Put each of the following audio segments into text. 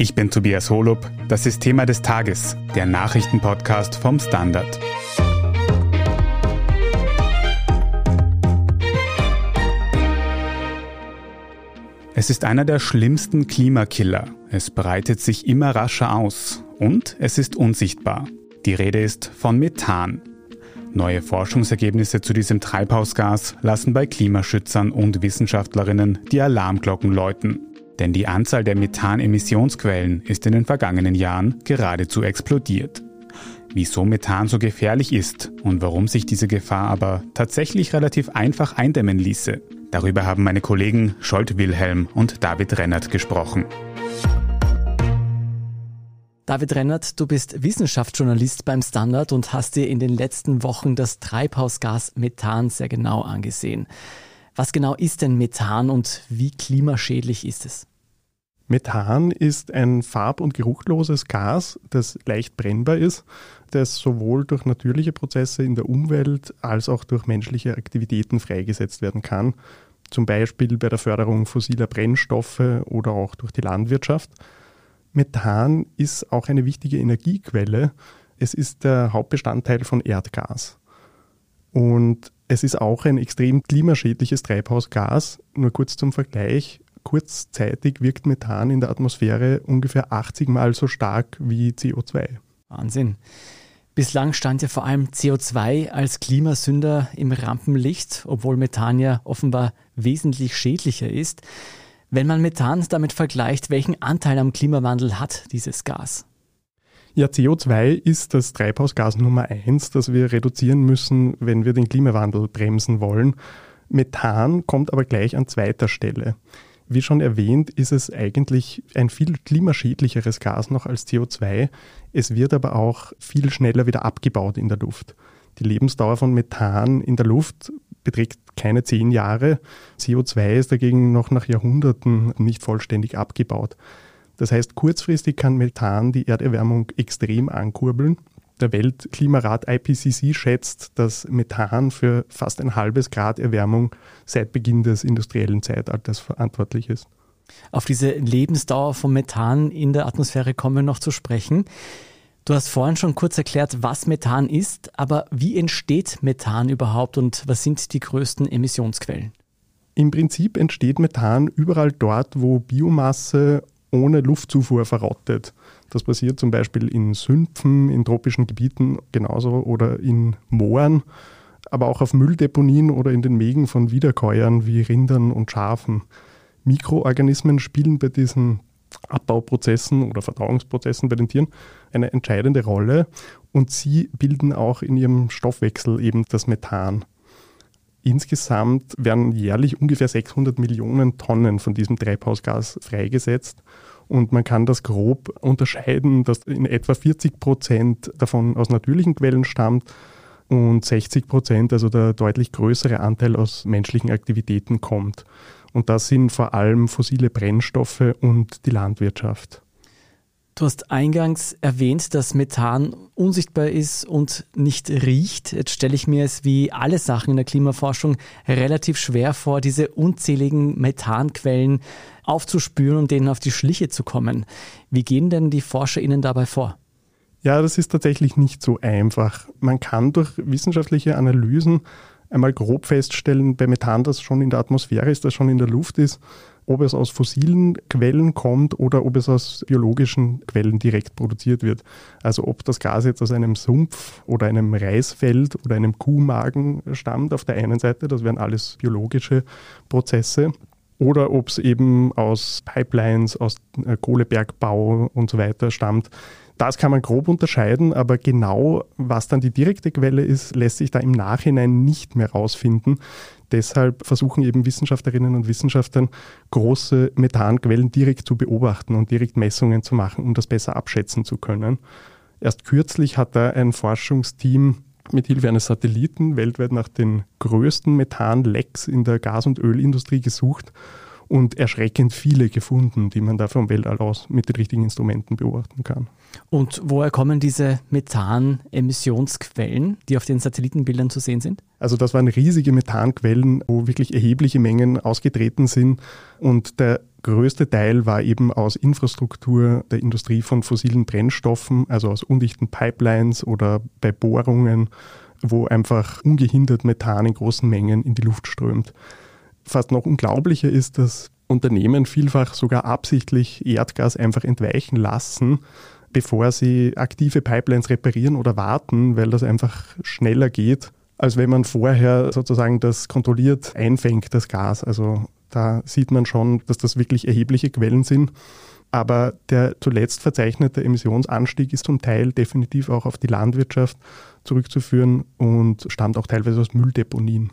Ich bin Tobias Holub. Das ist Thema des Tages, der Nachrichtenpodcast vom Standard. Es ist einer der schlimmsten Klimakiller. Es breitet sich immer rascher aus und es ist unsichtbar. Die Rede ist von Methan. Neue Forschungsergebnisse zu diesem Treibhausgas lassen bei Klimaschützern und Wissenschaftlerinnen die Alarmglocken läuten. Denn die Anzahl der Methanemissionsquellen ist in den vergangenen Jahren geradezu explodiert. Wieso Methan so gefährlich ist und warum sich diese Gefahr aber tatsächlich relativ einfach eindämmen ließe, darüber haben meine Kollegen Scholt Wilhelm und David Rennert gesprochen. David Rennert, du bist Wissenschaftsjournalist beim Standard und hast dir in den letzten Wochen das Treibhausgas Methan sehr genau angesehen. Was genau ist denn Methan und wie klimaschädlich ist es? Methan ist ein farb- und geruchloses Gas, das leicht brennbar ist, das sowohl durch natürliche Prozesse in der Umwelt als auch durch menschliche Aktivitäten freigesetzt werden kann, zum Beispiel bei der Förderung fossiler Brennstoffe oder auch durch die Landwirtschaft. Methan ist auch eine wichtige Energiequelle. Es ist der Hauptbestandteil von Erdgas. Und es ist auch ein extrem klimaschädliches Treibhausgas. Nur kurz zum Vergleich kurzzeitig wirkt Methan in der Atmosphäre ungefähr 80 Mal so stark wie CO2. Wahnsinn. Bislang stand ja vor allem CO2 als Klimasünder im Rampenlicht, obwohl Methan ja offenbar wesentlich schädlicher ist. Wenn man Methan damit vergleicht, welchen Anteil am Klimawandel hat dieses Gas? Ja, CO2 ist das Treibhausgas Nummer eins, das wir reduzieren müssen, wenn wir den Klimawandel bremsen wollen. Methan kommt aber gleich an zweiter Stelle. Wie schon erwähnt, ist es eigentlich ein viel klimaschädlicheres Gas noch als CO2. Es wird aber auch viel schneller wieder abgebaut in der Luft. Die Lebensdauer von Methan in der Luft beträgt keine zehn Jahre. CO2 ist dagegen noch nach Jahrhunderten nicht vollständig abgebaut. Das heißt, kurzfristig kann Methan die Erderwärmung extrem ankurbeln. Der Weltklimarat IPCC schätzt, dass Methan für fast ein halbes Grad Erwärmung seit Beginn des industriellen Zeitalters verantwortlich ist. Auf diese Lebensdauer von Methan in der Atmosphäre kommen wir noch zu sprechen. Du hast vorhin schon kurz erklärt, was Methan ist, aber wie entsteht Methan überhaupt und was sind die größten Emissionsquellen? Im Prinzip entsteht Methan überall dort, wo Biomasse ohne Luftzufuhr verrottet. Das passiert zum Beispiel in Sümpfen, in tropischen Gebieten genauso oder in Mooren, aber auch auf Mülldeponien oder in den Mägen von Wiederkäuern wie Rindern und Schafen. Mikroorganismen spielen bei diesen Abbauprozessen oder Verdauungsprozessen bei den Tieren eine entscheidende Rolle und sie bilden auch in ihrem Stoffwechsel eben das Methan. Insgesamt werden jährlich ungefähr 600 Millionen Tonnen von diesem Treibhausgas freigesetzt und man kann das grob unterscheiden, dass in etwa 40 Prozent davon aus natürlichen Quellen stammt und 60 Prozent, also der deutlich größere Anteil aus menschlichen Aktivitäten kommt. Und das sind vor allem fossile Brennstoffe und die Landwirtschaft. Du hast eingangs erwähnt, dass Methan unsichtbar ist und nicht riecht. Jetzt stelle ich mir es wie alle Sachen in der Klimaforschung relativ schwer vor, diese unzähligen Methanquellen aufzuspüren und denen auf die Schliche zu kommen. Wie gehen denn die ForscherInnen dabei vor? Ja, das ist tatsächlich nicht so einfach. Man kann durch wissenschaftliche Analysen einmal grob feststellen, bei Methan, das schon in der Atmosphäre ist, das schon in der Luft ist, ob es aus fossilen Quellen kommt oder ob es aus biologischen Quellen direkt produziert wird. Also ob das Gas jetzt aus einem Sumpf oder einem Reisfeld oder einem Kuhmagen stammt auf der einen Seite, das wären alles biologische Prozesse, oder ob es eben aus Pipelines, aus äh, Kohlebergbau und so weiter stammt. Das kann man grob unterscheiden, aber genau, was dann die direkte Quelle ist, lässt sich da im Nachhinein nicht mehr rausfinden. Deshalb versuchen eben Wissenschaftlerinnen und Wissenschaftler, große Methanquellen direkt zu beobachten und direkt Messungen zu machen, um das besser abschätzen zu können. Erst kürzlich hat da ein Forschungsteam mit Hilfe eines Satelliten weltweit nach den größten Methanlecks in der Gas- und Ölindustrie gesucht und erschreckend viele gefunden, die man da vom Weltall aus mit den richtigen Instrumenten beobachten kann. Und woher kommen diese Methanemissionsquellen, die auf den Satellitenbildern zu sehen sind? Also das waren riesige Methanquellen, wo wirklich erhebliche Mengen ausgetreten sind und der größte Teil war eben aus Infrastruktur der Industrie von fossilen Brennstoffen, also aus undichten Pipelines oder bei Bohrungen, wo einfach ungehindert Methan in großen Mengen in die Luft strömt. Fast noch unglaublicher ist, dass Unternehmen vielfach sogar absichtlich Erdgas einfach entweichen lassen, bevor sie aktive Pipelines reparieren oder warten, weil das einfach schneller geht, als wenn man vorher sozusagen das kontrolliert einfängt, das Gas. Also da sieht man schon, dass das wirklich erhebliche Quellen sind. Aber der zuletzt verzeichnete Emissionsanstieg ist zum Teil definitiv auch auf die Landwirtschaft zurückzuführen und stammt auch teilweise aus Mülldeponien.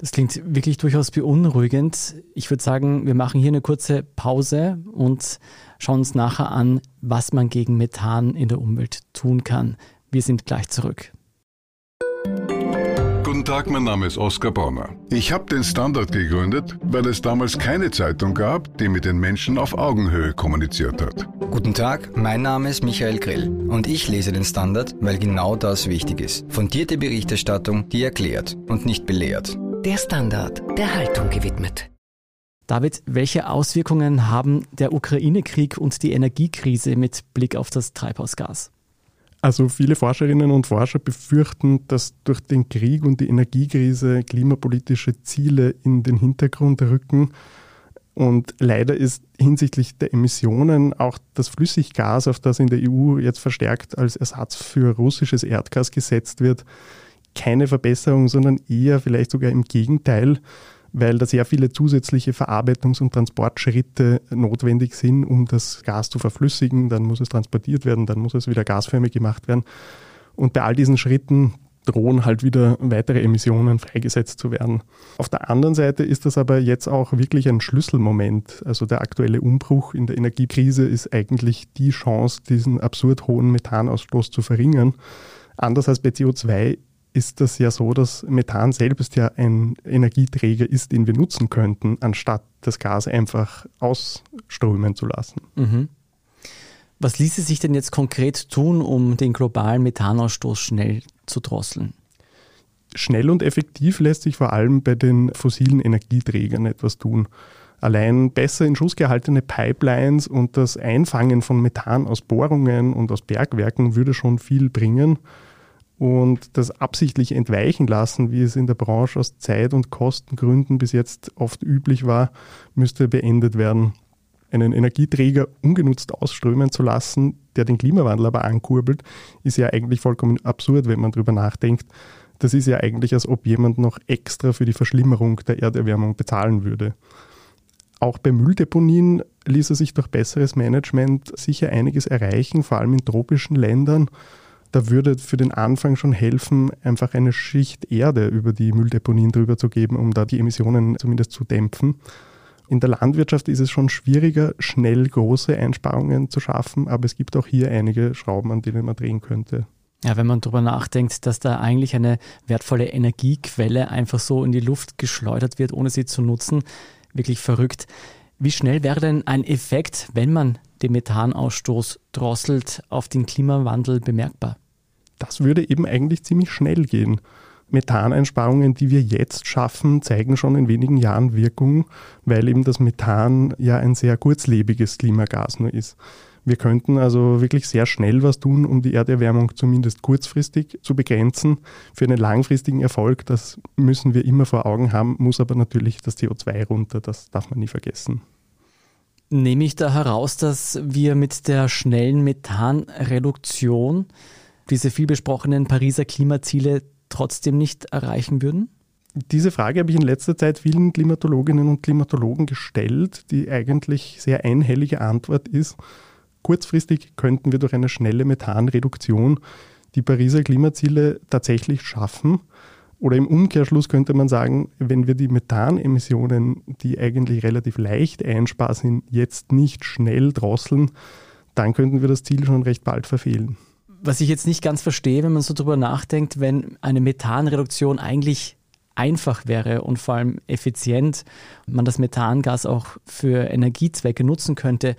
Das klingt wirklich durchaus beunruhigend. Ich würde sagen, wir machen hier eine kurze Pause und schauen uns nachher an, was man gegen Methan in der Umwelt tun kann. Wir sind gleich zurück. Guten Tag, mein Name ist Oskar Bonner. Ich habe den Standard gegründet, weil es damals keine Zeitung gab, die mit den Menschen auf Augenhöhe kommuniziert hat. Guten Tag, mein Name ist Michael Grill und ich lese den Standard, weil genau das wichtig ist. Fundierte Berichterstattung, die erklärt und nicht belehrt. Der Standard, der Haltung gewidmet. David, welche Auswirkungen haben der Ukraine-Krieg und die Energiekrise mit Blick auf das Treibhausgas? Also viele Forscherinnen und Forscher befürchten, dass durch den Krieg und die Energiekrise klimapolitische Ziele in den Hintergrund rücken. Und leider ist hinsichtlich der Emissionen auch das Flüssiggas, auf das in der EU jetzt verstärkt als Ersatz für russisches Erdgas gesetzt wird, keine Verbesserung, sondern eher vielleicht sogar im Gegenteil weil da sehr viele zusätzliche Verarbeitungs- und Transportschritte notwendig sind, um das Gas zu verflüssigen. Dann muss es transportiert werden, dann muss es wieder gasförmig gemacht werden. Und bei all diesen Schritten drohen halt wieder weitere Emissionen freigesetzt zu werden. Auf der anderen Seite ist das aber jetzt auch wirklich ein Schlüsselmoment. Also der aktuelle Umbruch in der Energiekrise ist eigentlich die Chance, diesen absurd hohen Methanausstoß zu verringern. Anders als bei CO2 ist das ja so, dass Methan selbst ja ein Energieträger ist, den wir nutzen könnten, anstatt das Gas einfach ausströmen zu lassen. Mhm. Was ließe sich denn jetzt konkret tun, um den globalen Methanausstoß schnell zu drosseln? Schnell und effektiv lässt sich vor allem bei den fossilen Energieträgern etwas tun. Allein besser in Schuss gehaltene Pipelines und das Einfangen von Methan aus Bohrungen und aus Bergwerken würde schon viel bringen. Und das absichtlich entweichen lassen, wie es in der Branche aus Zeit- und Kostengründen bis jetzt oft üblich war, müsste beendet werden. Einen Energieträger ungenutzt ausströmen zu lassen, der den Klimawandel aber ankurbelt, ist ja eigentlich vollkommen absurd, wenn man darüber nachdenkt. Das ist ja eigentlich, als ob jemand noch extra für die Verschlimmerung der Erderwärmung bezahlen würde. Auch bei Mülldeponien ließe sich durch besseres Management sicher einiges erreichen, vor allem in tropischen Ländern da würde für den Anfang schon helfen, einfach eine Schicht Erde über die Mülldeponien drüber zu geben, um da die Emissionen zumindest zu dämpfen. In der Landwirtschaft ist es schon schwieriger, schnell große Einsparungen zu schaffen, aber es gibt auch hier einige Schrauben, an denen man drehen könnte. Ja, wenn man darüber nachdenkt, dass da eigentlich eine wertvolle Energiequelle einfach so in die Luft geschleudert wird, ohne sie zu nutzen, wirklich verrückt. Wie schnell wäre denn ein Effekt, wenn man den Methanausstoß drosselt, auf den Klimawandel bemerkbar? Das würde eben eigentlich ziemlich schnell gehen. Methaneinsparungen, die wir jetzt schaffen, zeigen schon in wenigen Jahren Wirkung, weil eben das Methan ja ein sehr kurzlebiges Klimagas nur ist. Wir könnten also wirklich sehr schnell was tun, um die Erderwärmung zumindest kurzfristig zu begrenzen. Für einen langfristigen Erfolg, das müssen wir immer vor Augen haben, muss aber natürlich das CO2 runter, das darf man nie vergessen. Nehme ich da heraus, dass wir mit der schnellen Methanreduktion diese vielbesprochenen Pariser Klimaziele trotzdem nicht erreichen würden? Diese Frage habe ich in letzter Zeit vielen Klimatologinnen und Klimatologen gestellt, die eigentlich sehr einhellige Antwort ist, kurzfristig könnten wir durch eine schnelle Methanreduktion die Pariser Klimaziele tatsächlich schaffen. Oder im Umkehrschluss könnte man sagen, wenn wir die Methanemissionen, die eigentlich relativ leicht einsparbar sind, jetzt nicht schnell drosseln, dann könnten wir das Ziel schon recht bald verfehlen. Was ich jetzt nicht ganz verstehe, wenn man so drüber nachdenkt, wenn eine Methanreduktion eigentlich einfach wäre und vor allem effizient, man das Methangas auch für Energiezwecke nutzen könnte,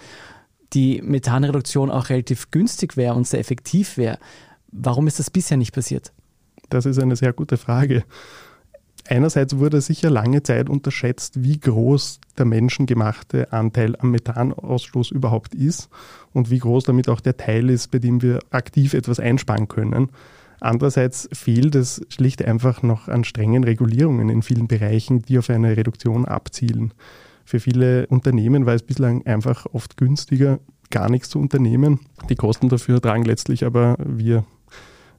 die Methanreduktion auch relativ günstig wäre und sehr effektiv wäre. Warum ist das bisher nicht passiert? Das ist eine sehr gute Frage. Einerseits wurde sicher lange Zeit unterschätzt, wie groß der menschengemachte Anteil am Methanausstoß überhaupt ist und wie groß damit auch der Teil ist, bei dem wir aktiv etwas einsparen können. Andererseits fehlt es schlicht einfach noch an strengen Regulierungen in vielen Bereichen, die auf eine Reduktion abzielen. Für viele Unternehmen war es bislang einfach oft günstiger, gar nichts zu unternehmen. Die Kosten dafür tragen letztlich aber wir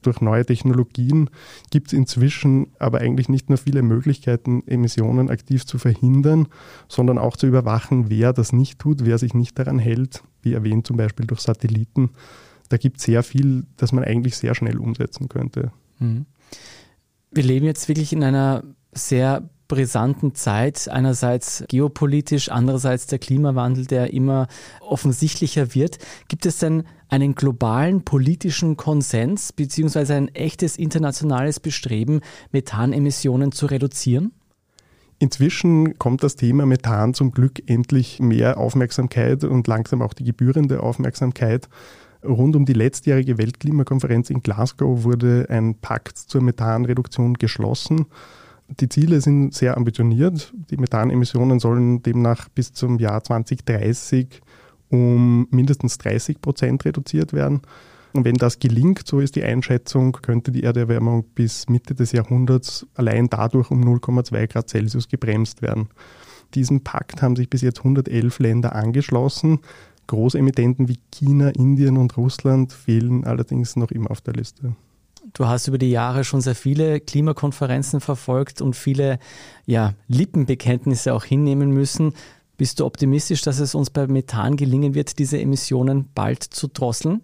durch neue Technologien gibt es inzwischen aber eigentlich nicht nur viele Möglichkeiten, Emissionen aktiv zu verhindern, sondern auch zu überwachen, wer das nicht tut, wer sich nicht daran hält, wie erwähnt zum Beispiel durch Satelliten. Da gibt es sehr viel, das man eigentlich sehr schnell umsetzen könnte. Mhm. Wir leben jetzt wirklich in einer sehr brisanten Zeit, einerseits geopolitisch, andererseits der Klimawandel, der immer offensichtlicher wird. Gibt es denn einen globalen politischen Konsens beziehungsweise ein echtes internationales Bestreben, Methanemissionen zu reduzieren? Inzwischen kommt das Thema Methan zum Glück endlich mehr Aufmerksamkeit und langsam auch die gebührende Aufmerksamkeit. Rund um die letztjährige Weltklimakonferenz in Glasgow wurde ein Pakt zur Methanreduktion geschlossen. Die Ziele sind sehr ambitioniert. Die Methanemissionen sollen demnach bis zum Jahr 2030 um mindestens 30 Prozent reduziert werden. Und wenn das gelingt, so ist die Einschätzung, könnte die Erderwärmung bis Mitte des Jahrhunderts allein dadurch um 0,2 Grad Celsius gebremst werden. Diesem Pakt haben sich bis jetzt 111 Länder angeschlossen. Großemittenten wie China, Indien und Russland fehlen allerdings noch immer auf der Liste. Du hast über die Jahre schon sehr viele Klimakonferenzen verfolgt und viele ja, Lippenbekenntnisse auch hinnehmen müssen. Bist du optimistisch, dass es uns bei Methan gelingen wird, diese Emissionen bald zu drosseln?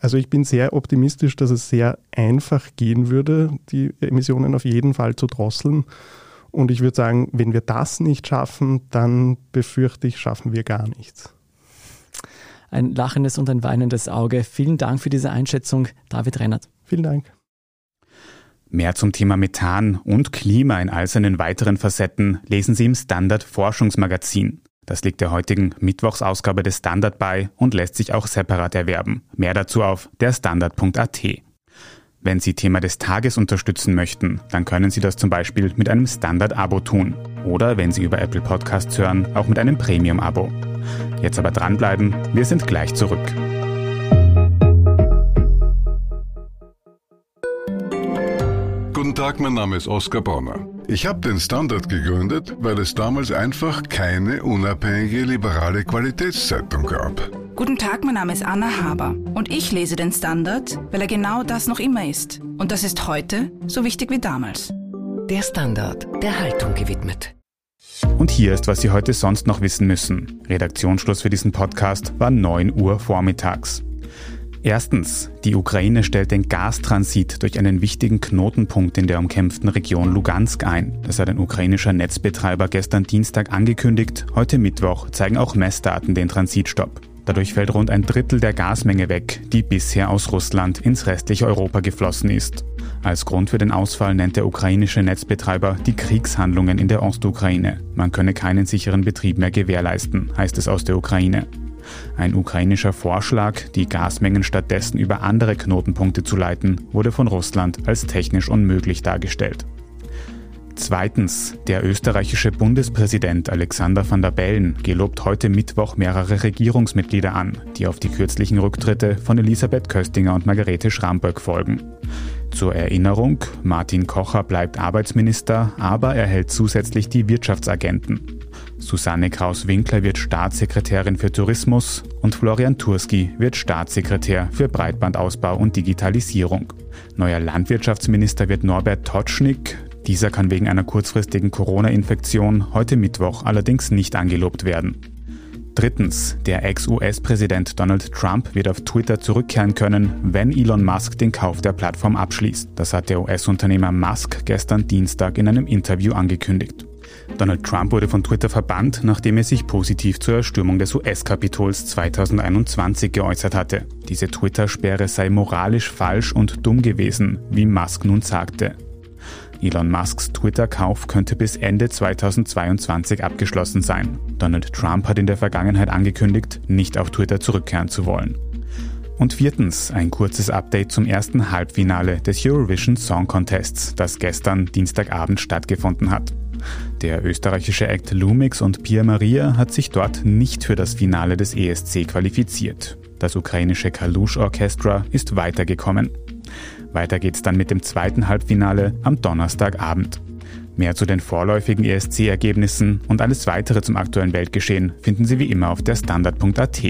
Also ich bin sehr optimistisch, dass es sehr einfach gehen würde, die Emissionen auf jeden Fall zu drosseln. Und ich würde sagen, wenn wir das nicht schaffen, dann befürchte ich, schaffen wir gar nichts. Ein lachendes und ein weinendes Auge. Vielen Dank für diese Einschätzung, David Rennert. Vielen Dank. Mehr zum Thema Methan und Klima in all seinen weiteren Facetten lesen Sie im Standard Forschungsmagazin. Das liegt der heutigen Mittwochsausgabe des Standard bei und lässt sich auch separat erwerben. Mehr dazu auf derstandard.at. Wenn Sie Thema des Tages unterstützen möchten, dann können Sie das zum Beispiel mit einem Standard-Abo tun. Oder wenn Sie über Apple Podcasts hören, auch mit einem Premium-Abo. Jetzt aber dranbleiben, wir sind gleich zurück. Guten Tag, mein Name ist Oskar Bonner. Ich habe den Standard gegründet, weil es damals einfach keine unabhängige liberale Qualitätszeitung gab. Guten Tag, mein Name ist Anna Haber und ich lese den Standard, weil er genau das noch immer ist. Und das ist heute so wichtig wie damals. Der Standard, der Haltung gewidmet. Und hier ist, was Sie heute sonst noch wissen müssen. Redaktionsschluss für diesen Podcast war 9 Uhr vormittags. Erstens, die Ukraine stellt den Gastransit durch einen wichtigen Knotenpunkt in der umkämpften Region Lugansk ein. Das hat ein ukrainischer Netzbetreiber gestern Dienstag angekündigt. Heute Mittwoch zeigen auch Messdaten den Transitstopp. Dadurch fällt rund ein Drittel der Gasmenge weg, die bisher aus Russland ins restliche Europa geflossen ist. Als Grund für den Ausfall nennt der ukrainische Netzbetreiber die Kriegshandlungen in der Ostukraine. Man könne keinen sicheren Betrieb mehr gewährleisten, heißt es aus der Ukraine. Ein ukrainischer Vorschlag, die Gasmengen stattdessen über andere Knotenpunkte zu leiten, wurde von Russland als technisch unmöglich dargestellt. Zweitens, der österreichische Bundespräsident Alexander van der Bellen gelobt heute Mittwoch mehrere Regierungsmitglieder an, die auf die kürzlichen Rücktritte von Elisabeth Köstinger und Margarete Schramböck folgen. Zur Erinnerung, Martin Kocher bleibt Arbeitsminister, aber er hält zusätzlich die Wirtschaftsagenten. Susanne Kraus-Winkler wird Staatssekretärin für Tourismus und Florian Turski wird Staatssekretär für Breitbandausbau und Digitalisierung. Neuer Landwirtschaftsminister wird Norbert Totschnig. Dieser kann wegen einer kurzfristigen Corona-Infektion heute Mittwoch allerdings nicht angelobt werden. Drittens, der Ex-US-Präsident Donald Trump wird auf Twitter zurückkehren können, wenn Elon Musk den Kauf der Plattform abschließt. Das hat der US-Unternehmer Musk gestern Dienstag in einem Interview angekündigt. Donald Trump wurde von Twitter verbannt, nachdem er sich positiv zur Erstürmung des US-Kapitols 2021 geäußert hatte. Diese Twitter-Sperre sei moralisch falsch und dumm gewesen, wie Musk nun sagte. Elon Musks Twitter-Kauf könnte bis Ende 2022 abgeschlossen sein. Donald Trump hat in der Vergangenheit angekündigt, nicht auf Twitter zurückkehren zu wollen. Und viertens, ein kurzes Update zum ersten Halbfinale des Eurovision Song Contests, das gestern Dienstagabend stattgefunden hat. Der österreichische Act Lumix und Pia Maria hat sich dort nicht für das Finale des ESC qualifiziert. Das ukrainische Kalush Orchestra ist weitergekommen. Weiter geht's dann mit dem zweiten Halbfinale am Donnerstagabend. Mehr zu den vorläufigen ESC-Ergebnissen und alles weitere zum aktuellen Weltgeschehen finden Sie wie immer auf der Standard.at.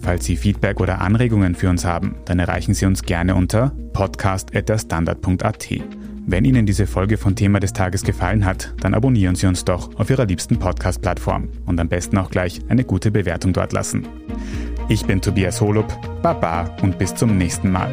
Falls Sie Feedback oder Anregungen für uns haben, dann erreichen Sie uns gerne unter podcast.derstandard.at. Wenn Ihnen diese Folge von Thema des Tages gefallen hat, dann abonnieren Sie uns doch auf Ihrer liebsten Podcast-Plattform und am besten auch gleich eine gute Bewertung dort lassen. Ich bin Tobias Holub, Baba und bis zum nächsten Mal.